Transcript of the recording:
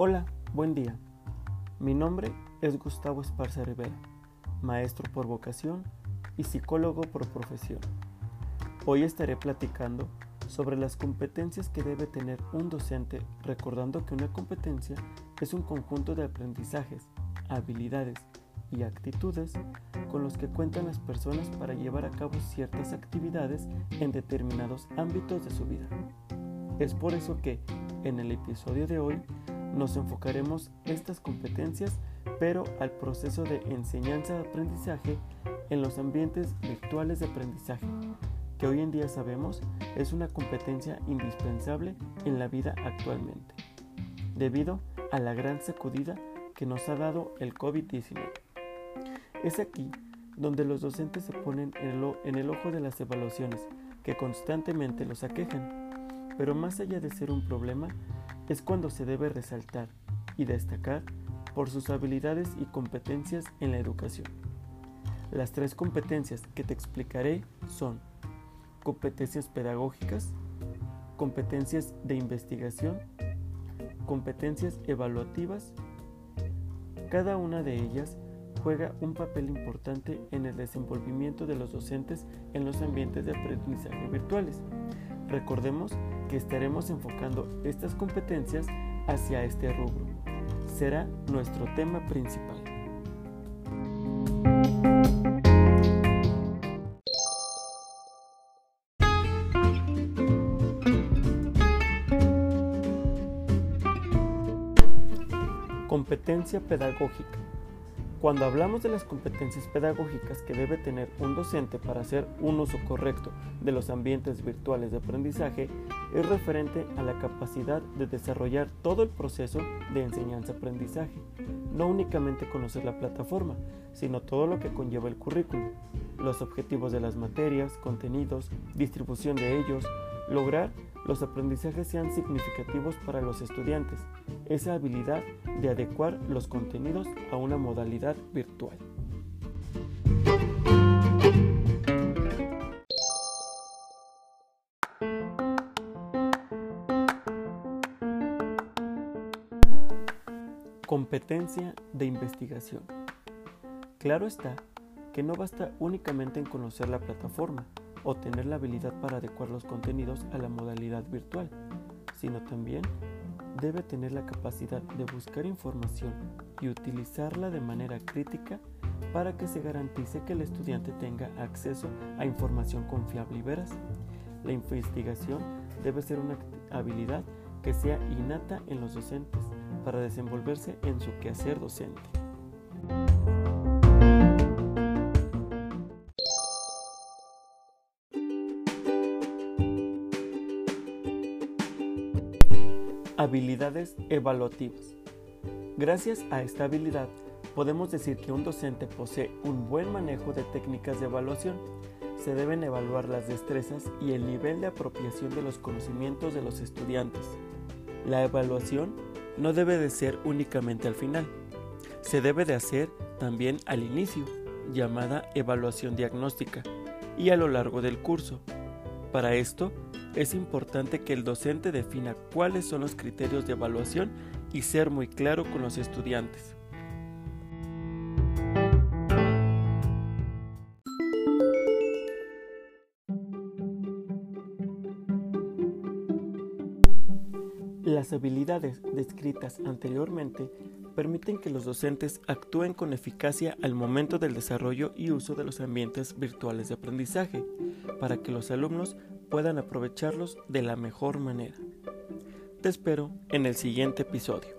Hola, buen día. Mi nombre es Gustavo Esparza Rivera, maestro por vocación y psicólogo por profesión. Hoy estaré platicando sobre las competencias que debe tener un docente, recordando que una competencia es un conjunto de aprendizajes, habilidades y actitudes con los que cuentan las personas para llevar a cabo ciertas actividades en determinados ámbitos de su vida. Es por eso que, en el episodio de hoy, nos enfocaremos estas competencias, pero al proceso de enseñanza-aprendizaje en los ambientes virtuales de aprendizaje, que hoy en día sabemos es una competencia indispensable en la vida actualmente, debido a la gran sacudida que nos ha dado el COVID-19. Es aquí donde los docentes se ponen en el ojo de las evaluaciones que constantemente los aquejan, pero más allá de ser un problema, es cuando se debe resaltar y destacar por sus habilidades y competencias en la educación. Las tres competencias que te explicaré son competencias pedagógicas, competencias de investigación, competencias evaluativas. Cada una de ellas juega un papel importante en el desenvolvimiento de los docentes en los ambientes de aprendizaje virtuales. Recordemos que estaremos enfocando estas competencias hacia este rubro. Será nuestro tema principal. Competencia pedagógica. Cuando hablamos de las competencias pedagógicas que debe tener un docente para hacer un uso correcto de los ambientes virtuales de aprendizaje, es referente a la capacidad de desarrollar todo el proceso de enseñanza-aprendizaje, no únicamente conocer la plataforma, sino todo lo que conlleva el currículum, los objetivos de las materias, contenidos, distribución de ellos, lograr los aprendizajes sean significativos para los estudiantes, esa habilidad de adecuar los contenidos a una modalidad virtual. Competencia de investigación. Claro está que no basta únicamente en conocer la plataforma, o tener la habilidad para adecuar los contenidos a la modalidad virtual, sino también debe tener la capacidad de buscar información y utilizarla de manera crítica para que se garantice que el estudiante tenga acceso a información confiable y veraz. La investigación debe ser una habilidad que sea innata en los docentes para desenvolverse en su quehacer docente. Habilidades evaluativas. Gracias a esta habilidad, podemos decir que un docente posee un buen manejo de técnicas de evaluación. Se deben evaluar las destrezas y el nivel de apropiación de los conocimientos de los estudiantes. La evaluación no debe de ser únicamente al final. Se debe de hacer también al inicio, llamada evaluación diagnóstica, y a lo largo del curso. Para esto, es importante que el docente defina cuáles son los criterios de evaluación y ser muy claro con los estudiantes. Las habilidades descritas anteriormente permiten que los docentes actúen con eficacia al momento del desarrollo y uso de los ambientes virtuales de aprendizaje, para que los alumnos puedan aprovecharlos de la mejor manera. Te espero en el siguiente episodio.